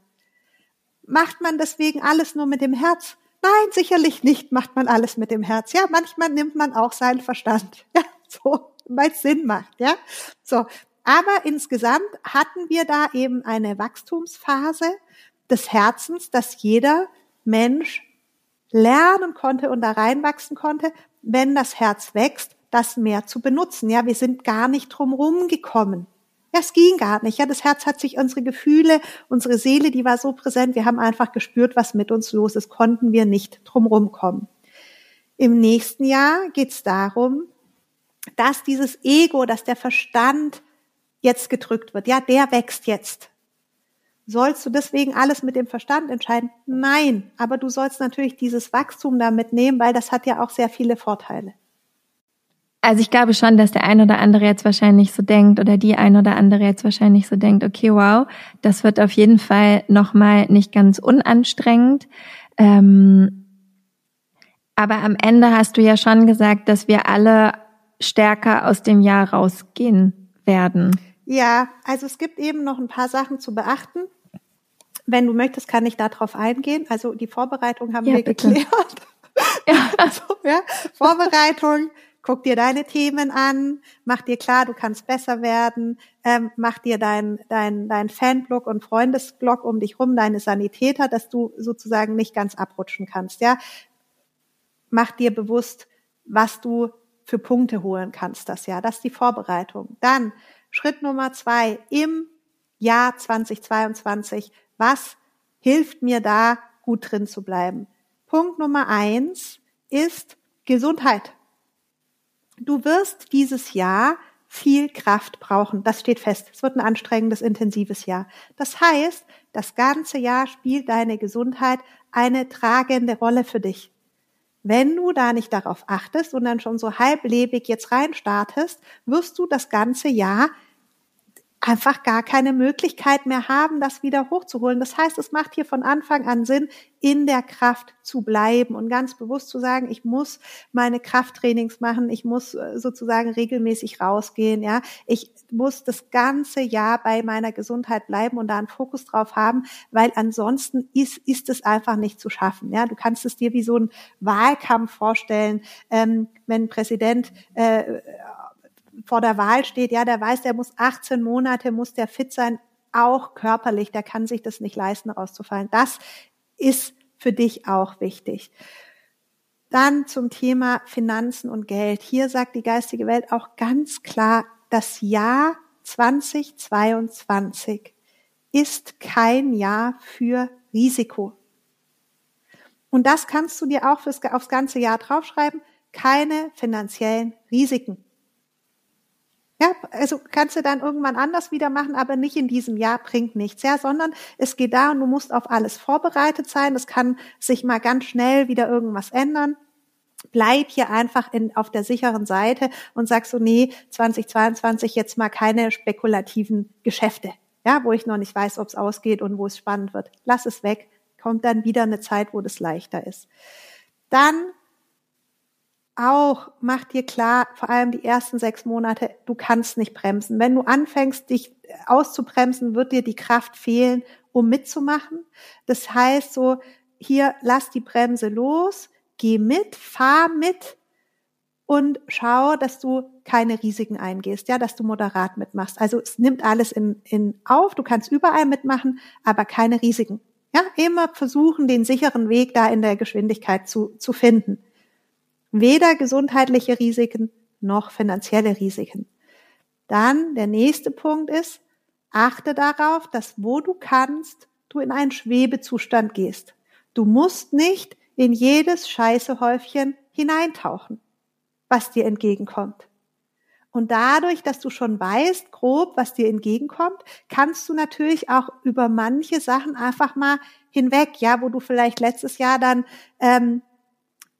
Macht man deswegen alles nur mit dem Herz? Nein, sicherlich nicht macht man alles mit dem Herz. Ja, manchmal nimmt man auch seinen Verstand. Ja, so, weil es Sinn macht. Ja, so. Aber insgesamt hatten wir da eben eine Wachstumsphase des Herzens, dass jeder Mensch lernen konnte und da reinwachsen konnte, wenn das Herz wächst, das mehr zu benutzen. Ja, wir sind gar nicht drum gekommen. Das ging gar nicht. Ja, das Herz hat sich unsere Gefühle, unsere Seele, die war so präsent. Wir haben einfach gespürt, was mit uns los ist. Konnten wir nicht drumherum kommen. Im nächsten Jahr geht es darum, dass dieses Ego, dass der Verstand jetzt gedrückt wird. Ja, der wächst jetzt. Sollst du deswegen alles mit dem Verstand entscheiden? Nein, aber du sollst natürlich dieses Wachstum damit nehmen, weil das hat ja auch sehr viele Vorteile. Also ich glaube schon, dass der ein oder andere jetzt wahrscheinlich so denkt oder die ein oder andere jetzt wahrscheinlich so denkt, okay, wow, das wird auf jeden Fall nochmal nicht ganz unanstrengend. Ähm, aber am Ende hast du ja schon gesagt, dass wir alle stärker aus dem Jahr rausgehen werden. Ja, also es gibt eben noch ein paar Sachen zu beachten. Wenn du möchtest, kann ich darauf eingehen. Also die Vorbereitung haben ja, wir bitte. geklärt. Ja. Also, ja, Vorbereitung, guck dir deine Themen an, mach dir klar, du kannst besser werden, ähm, mach dir dein, dein, dein Fanblog und Freundesblog um dich rum, deine Sanitäter, dass du sozusagen nicht ganz abrutschen kannst, ja. Mach dir bewusst, was du für Punkte holen kannst das Jahr. Das ist die Vorbereitung. Dann Schritt Nummer zwei im Jahr 2022. Was hilft mir da, gut drin zu bleiben? Punkt Nummer eins ist Gesundheit. Du wirst dieses Jahr viel Kraft brauchen. Das steht fest. Es wird ein anstrengendes, intensives Jahr. Das heißt, das ganze Jahr spielt deine Gesundheit eine tragende Rolle für dich. Wenn du da nicht darauf achtest und dann schon so halblebig jetzt reinstartest, wirst du das ganze Jahr einfach gar keine Möglichkeit mehr haben, das wieder hochzuholen. Das heißt, es macht hier von Anfang an Sinn, in der Kraft zu bleiben und ganz bewusst zu sagen, ich muss meine Krafttrainings machen, ich muss äh, sozusagen regelmäßig rausgehen, ja. Ich muss das ganze Jahr bei meiner Gesundheit bleiben und da einen Fokus drauf haben, weil ansonsten ist, ist es einfach nicht zu schaffen, ja. Du kannst es dir wie so ein Wahlkampf vorstellen, ähm, wenn ein Präsident äh, vor der Wahl steht, ja, der weiß, der muss 18 Monate, muss der fit sein, auch körperlich, der kann sich das nicht leisten, rauszufallen. Das ist für dich auch wichtig. Dann zum Thema Finanzen und Geld. Hier sagt die geistige Welt auch ganz klar, das Jahr 2022 ist kein Jahr für Risiko. Und das kannst du dir auch fürs, aufs ganze Jahr draufschreiben. Keine finanziellen Risiken. Ja, also kannst du dann irgendwann anders wieder machen, aber nicht in diesem Jahr bringt nichts, ja, sondern es geht da und du musst auf alles vorbereitet sein. Es kann sich mal ganz schnell wieder irgendwas ändern. Bleib hier einfach in, auf der sicheren Seite und sag so, nee, 2022 jetzt mal keine spekulativen Geschäfte, ja, wo ich noch nicht weiß, ob es ausgeht und wo es spannend wird. Lass es weg. Kommt dann wieder eine Zeit, wo das leichter ist. Dann auch mach dir klar, vor allem die ersten sechs Monate, du kannst nicht bremsen. Wenn du anfängst, dich auszubremsen, wird dir die Kraft fehlen, um mitzumachen. Das heißt so, hier lass die Bremse los, geh mit, fahr mit und schau, dass du keine Risiken eingehst, ja, dass du moderat mitmachst. Also es nimmt alles in, in auf, du kannst überall mitmachen, aber keine Risiken. Ja, immer versuchen, den sicheren Weg da in der Geschwindigkeit zu, zu finden. Weder gesundheitliche Risiken noch finanzielle Risiken. Dann der nächste Punkt ist, achte darauf, dass wo du kannst, du in einen Schwebezustand gehst. Du musst nicht in jedes Scheißehäufchen hineintauchen, was dir entgegenkommt. Und dadurch, dass du schon weißt, grob, was dir entgegenkommt, kannst du natürlich auch über manche Sachen einfach mal hinweg, ja, wo du vielleicht letztes Jahr dann ähm,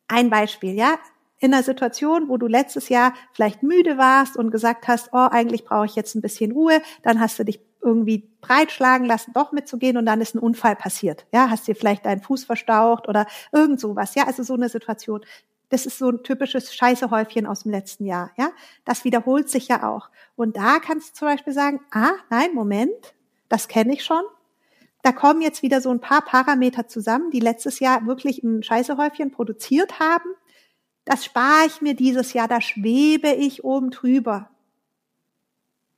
ein Beispiel, ja. In einer Situation, wo du letztes Jahr vielleicht müde warst und gesagt hast, oh, eigentlich brauche ich jetzt ein bisschen Ruhe, dann hast du dich irgendwie breitschlagen lassen, doch mitzugehen und dann ist ein Unfall passiert. Ja, hast dir vielleicht deinen Fuß verstaucht oder irgend sowas. Ja, also so eine Situation. Das ist so ein typisches Scheißehäufchen aus dem letzten Jahr. Ja, das wiederholt sich ja auch. Und da kannst du zum Beispiel sagen, ah, nein, Moment, das kenne ich schon da kommen jetzt wieder so ein paar Parameter zusammen, die letztes Jahr wirklich ein Scheißehäufchen produziert haben. Das spare ich mir dieses Jahr, da schwebe ich oben drüber.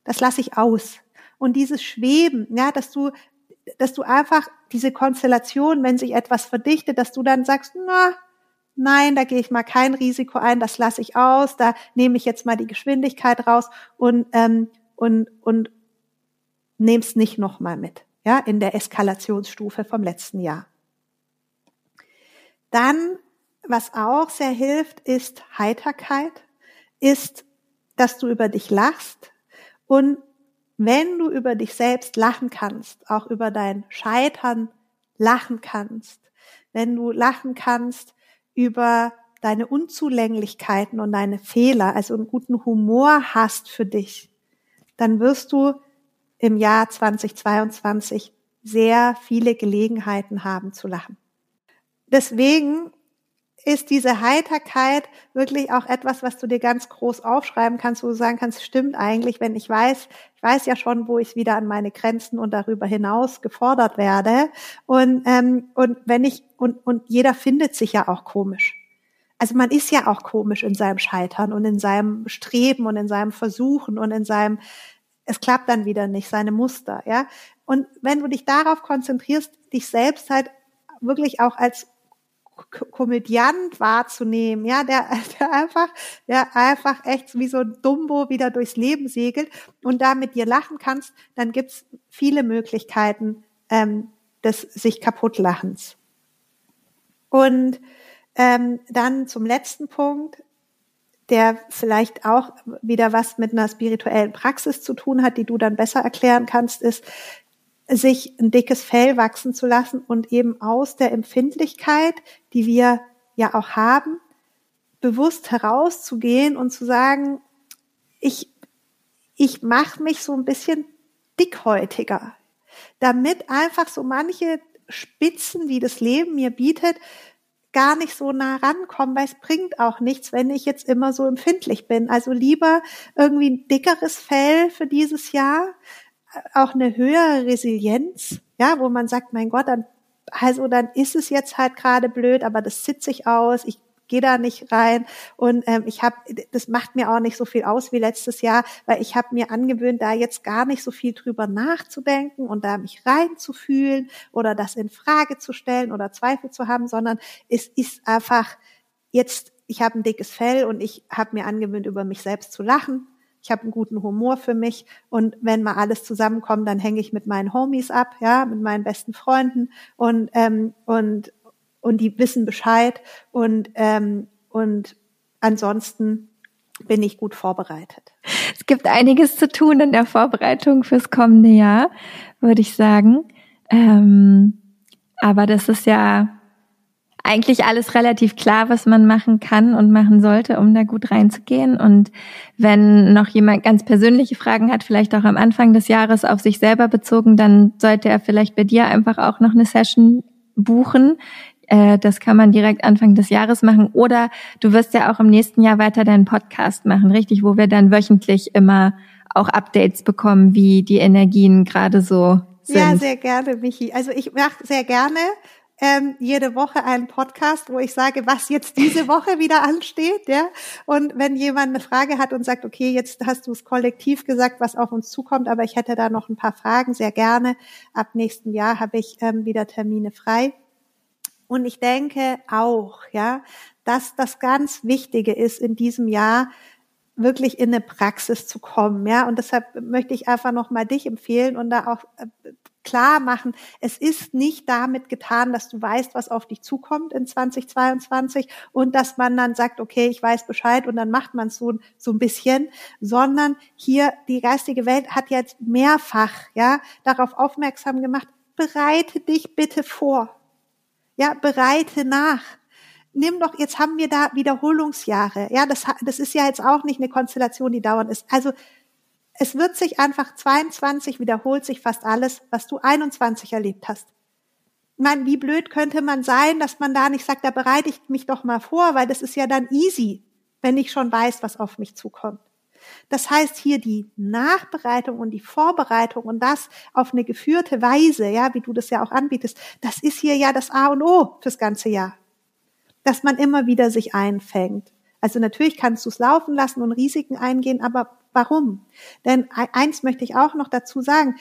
Das lasse ich aus. Und dieses Schweben, ja, dass du, dass du einfach diese Konstellation, wenn sich etwas verdichtet, dass du dann sagst, na, nein, da gehe ich mal kein Risiko ein, das lasse ich aus, da nehme ich jetzt mal die Geschwindigkeit raus und ähm, und und nehme es nicht nochmal mit ja, in der Eskalationsstufe vom letzten Jahr. Dann, was auch sehr hilft, ist Heiterkeit, ist, dass du über dich lachst und wenn du über dich selbst lachen kannst, auch über dein Scheitern lachen kannst, wenn du lachen kannst über deine Unzulänglichkeiten und deine Fehler, also einen guten Humor hast für dich, dann wirst du im Jahr 2022 sehr viele Gelegenheiten haben zu lachen. Deswegen ist diese Heiterkeit wirklich auch etwas, was du dir ganz groß aufschreiben kannst, wo du sagen kannst, stimmt eigentlich, wenn ich weiß, ich weiß ja schon, wo ich wieder an meine Grenzen und darüber hinaus gefordert werde. Und, ähm, und wenn ich, und, und jeder findet sich ja auch komisch. Also man ist ja auch komisch in seinem Scheitern und in seinem Streben und in seinem Versuchen und in seinem es klappt dann wieder nicht, seine Muster, ja. Und wenn du dich darauf konzentrierst, dich selbst halt wirklich auch als Komödiant wahrzunehmen, ja, der, der einfach, der einfach echt wie so ein Dumbo wieder durchs Leben segelt und da mit dir lachen kannst, dann gibt's viele Möglichkeiten ähm, des sich kaputtlachens. Und ähm, dann zum letzten Punkt, der vielleicht auch wieder was mit einer spirituellen Praxis zu tun hat, die du dann besser erklären kannst, ist, sich ein dickes Fell wachsen zu lassen und eben aus der Empfindlichkeit, die wir ja auch haben, bewusst herauszugehen und zu sagen, ich, ich mache mich so ein bisschen dickhäutiger, damit einfach so manche Spitzen, die das Leben mir bietet, gar nicht so nah rankommen, weil es bringt auch nichts, wenn ich jetzt immer so empfindlich bin. Also lieber irgendwie ein dickeres Fell für dieses Jahr, auch eine höhere Resilienz, ja, wo man sagt, mein Gott, dann, also dann ist es jetzt halt gerade blöd, aber das sitze ich aus, ich gehe da nicht rein. Und ähm, ich habe, das macht mir auch nicht so viel aus wie letztes Jahr, weil ich habe mir angewöhnt, da jetzt gar nicht so viel drüber nachzudenken und da mich reinzufühlen oder das in Frage zu stellen oder Zweifel zu haben, sondern es ist einfach jetzt, ich habe ein dickes Fell und ich habe mir angewöhnt, über mich selbst zu lachen. Ich habe einen guten Humor für mich und wenn mal alles zusammenkommt, dann hänge ich mit meinen Homies ab, ja, mit meinen besten Freunden und ähm, und und die wissen Bescheid und ähm, und ansonsten bin ich gut vorbereitet. Es gibt einiges zu tun in der Vorbereitung fürs kommende Jahr, würde ich sagen. Ähm, aber das ist ja eigentlich alles relativ klar, was man machen kann und machen sollte, um da gut reinzugehen. Und wenn noch jemand ganz persönliche Fragen hat, vielleicht auch am Anfang des Jahres auf sich selber bezogen, dann sollte er vielleicht bei dir einfach auch noch eine Session buchen. Äh, das kann man direkt Anfang des Jahres machen. Oder du wirst ja auch im nächsten Jahr weiter deinen Podcast machen, richtig, wo wir dann wöchentlich immer auch Updates bekommen, wie die Energien gerade so sind. Ja, sehr gerne, Michi. Also ich mache sehr gerne ähm, jede Woche einen Podcast, wo ich sage, was jetzt diese Woche wieder ansteht, ja. Und wenn jemand eine Frage hat und sagt, okay, jetzt hast du es kollektiv gesagt, was auf uns zukommt, aber ich hätte da noch ein paar Fragen, sehr gerne. Ab nächsten Jahr habe ich ähm, wieder Termine frei. Und ich denke auch, ja, dass das ganz Wichtige ist in diesem Jahr, wirklich in eine Praxis zu kommen, ja. Und deshalb möchte ich einfach nochmal dich empfehlen und da auch äh, klar machen, es ist nicht damit getan, dass du weißt, was auf dich zukommt in 2022 und dass man dann sagt, okay, ich weiß Bescheid und dann macht man es so, so ein bisschen, sondern hier die geistige Welt hat jetzt mehrfach, ja, darauf aufmerksam gemacht, bereite dich bitte vor. Ja, bereite nach nimm doch, jetzt haben wir da Wiederholungsjahre. Ja, das, das ist ja jetzt auch nicht eine Konstellation, die dauernd ist. Also es wird sich einfach 22 wiederholt sich fast alles, was du 21 erlebt hast. Ich meine, wie blöd könnte man sein, dass man da nicht sagt, da bereite ich mich doch mal vor, weil das ist ja dann easy, wenn ich schon weiß, was auf mich zukommt. Das heißt hier die Nachbereitung und die Vorbereitung und das auf eine geführte Weise, ja, wie du das ja auch anbietest, das ist hier ja das A und O fürs ganze Jahr. Dass man immer wieder sich einfängt. Also natürlich kannst du es laufen lassen und Risiken eingehen, aber warum? Denn eins möchte ich auch noch dazu sagen,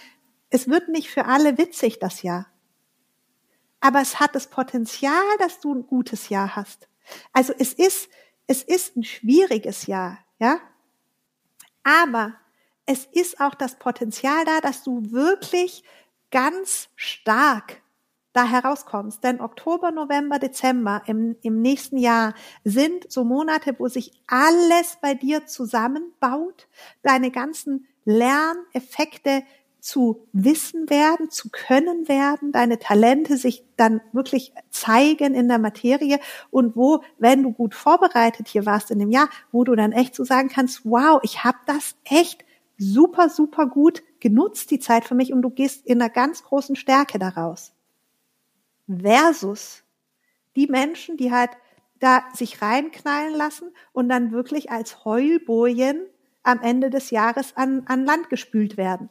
es wird nicht für alle witzig das Jahr. Aber es hat das Potenzial, dass du ein gutes Jahr hast. Also es ist, es ist ein schwieriges Jahr, ja? Aber es ist auch das Potenzial da, dass du wirklich ganz stark da herauskommst. Denn Oktober, November, Dezember im, im nächsten Jahr sind so Monate, wo sich alles bei dir zusammenbaut, deine ganzen Lerneffekte zu wissen werden, zu können werden, deine Talente sich dann wirklich zeigen in der Materie und wo, wenn du gut vorbereitet hier warst in dem Jahr, wo du dann echt so sagen kannst, wow, ich habe das echt super, super gut genutzt, die Zeit für mich und du gehst in einer ganz großen Stärke daraus versus die Menschen, die halt da sich reinknallen lassen und dann wirklich als Heulbojen am Ende des Jahres an, an Land gespült werden.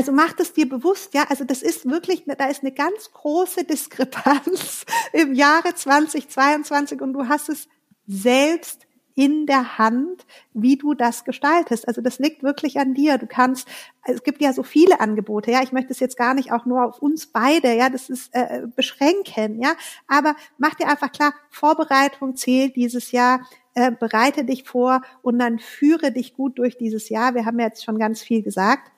Also macht es dir bewusst, ja, also das ist wirklich, da ist eine ganz große Diskrepanz im Jahre 2022 und du hast es selbst in der Hand, wie du das gestaltest. Also das liegt wirklich an dir. Du kannst, es gibt ja so viele Angebote, ja. Ich möchte es jetzt gar nicht auch nur auf uns beide, ja, das ist äh, beschränken, ja. Aber mach dir einfach klar, Vorbereitung zählt dieses Jahr. Äh, bereite dich vor und dann führe dich gut durch dieses Jahr. Wir haben ja jetzt schon ganz viel gesagt,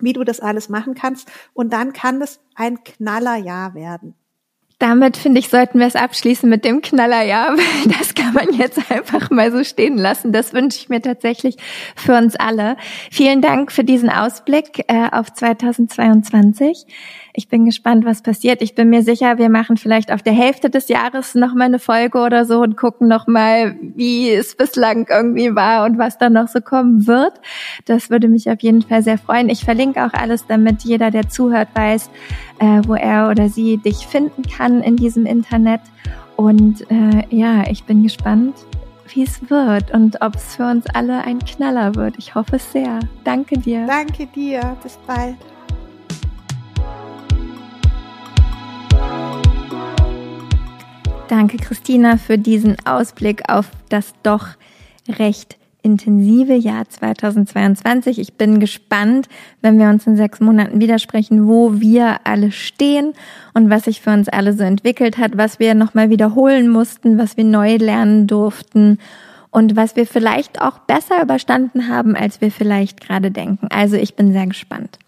wie du das alles machen kannst. Und dann kann es ein Knallerjahr werden. Damit finde ich, sollten wir es abschließen mit dem Knallerjahr. Das kann man jetzt einfach mal so stehen lassen. Das wünsche ich mir tatsächlich für uns alle. Vielen Dank für diesen Ausblick äh, auf 2022. Ich bin gespannt, was passiert. Ich bin mir sicher, wir machen vielleicht auf der Hälfte des Jahres noch mal eine Folge oder so und gucken noch mal, wie es bislang irgendwie war und was dann noch so kommen wird. Das würde mich auf jeden Fall sehr freuen. Ich verlinke auch alles, damit jeder, der zuhört, weiß, äh, wo er oder sie dich finden kann in diesem Internet. Und äh, ja, ich bin gespannt, wie es wird und ob es für uns alle ein Knaller wird. Ich hoffe es sehr. Danke dir. Danke dir. Bis bald. Danke, Christina, für diesen Ausblick auf das doch recht intensive Jahr 2022. Ich bin gespannt, wenn wir uns in sechs Monaten widersprechen, wo wir alle stehen und was sich für uns alle so entwickelt hat, was wir nochmal wiederholen mussten, was wir neu lernen durften und was wir vielleicht auch besser überstanden haben, als wir vielleicht gerade denken. Also ich bin sehr gespannt.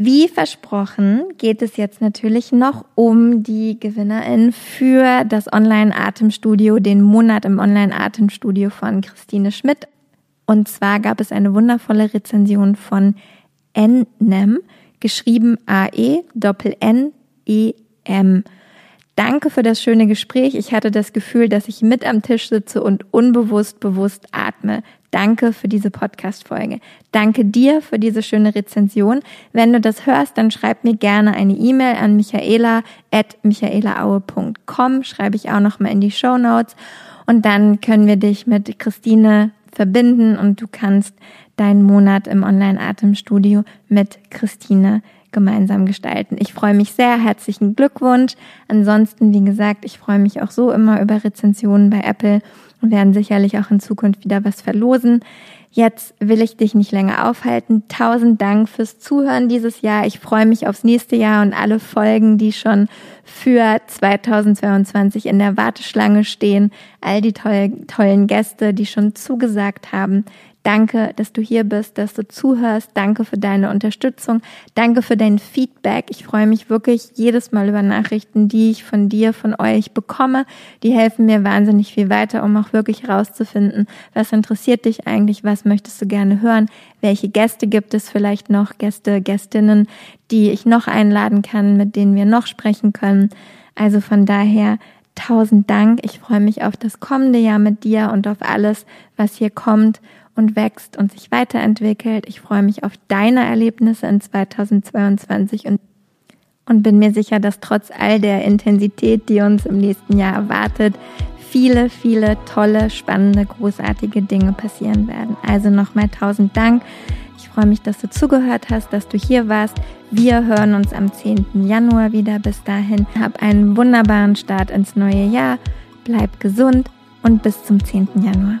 Wie versprochen geht es jetzt natürlich noch um die Gewinnerin für das Online-Atemstudio, den Monat im Online-Atemstudio von Christine Schmidt. Und zwar gab es eine wundervolle Rezension von NNEM, geschrieben A-E-N-N-E-M. Danke für das schöne Gespräch. Ich hatte das Gefühl, dass ich mit am Tisch sitze und unbewusst bewusst atme. Danke für diese Podcast-Folge. Danke dir für diese schöne Rezension. Wenn du das hörst, dann schreib mir gerne eine E-Mail an michaela.michaelaaue.com. Schreibe ich auch nochmal in die Show Notes. Und dann können wir dich mit Christine verbinden und du kannst deinen Monat im Online-Atemstudio mit Christine gemeinsam gestalten. Ich freue mich sehr. Herzlichen Glückwunsch. Ansonsten, wie gesagt, ich freue mich auch so immer über Rezensionen bei Apple und werden sicherlich auch in Zukunft wieder was verlosen. Jetzt will ich dich nicht länger aufhalten. Tausend Dank fürs Zuhören dieses Jahr. Ich freue mich aufs nächste Jahr und alle Folgen, die schon für 2022 in der Warteschlange stehen. All die tollen Gäste, die schon zugesagt haben. Danke, dass du hier bist, dass du zuhörst. Danke für deine Unterstützung. Danke für dein Feedback. Ich freue mich wirklich jedes Mal über Nachrichten, die ich von dir, von euch bekomme. Die helfen mir wahnsinnig viel weiter, um auch wirklich herauszufinden, was interessiert dich eigentlich, was möchtest du gerne hören, welche Gäste gibt es vielleicht noch, Gäste, Gästinnen, die ich noch einladen kann, mit denen wir noch sprechen können. Also von daher tausend Dank. Ich freue mich auf das kommende Jahr mit dir und auf alles, was hier kommt und wächst und sich weiterentwickelt. Ich freue mich auf deine Erlebnisse in 2022 und, und bin mir sicher, dass trotz all der Intensität, die uns im nächsten Jahr erwartet, viele, viele tolle, spannende, großartige Dinge passieren werden. Also nochmal tausend Dank. Ich freue mich, dass du zugehört hast, dass du hier warst. Wir hören uns am 10. Januar wieder. Bis dahin, hab einen wunderbaren Start ins neue Jahr. Bleib gesund und bis zum 10. Januar.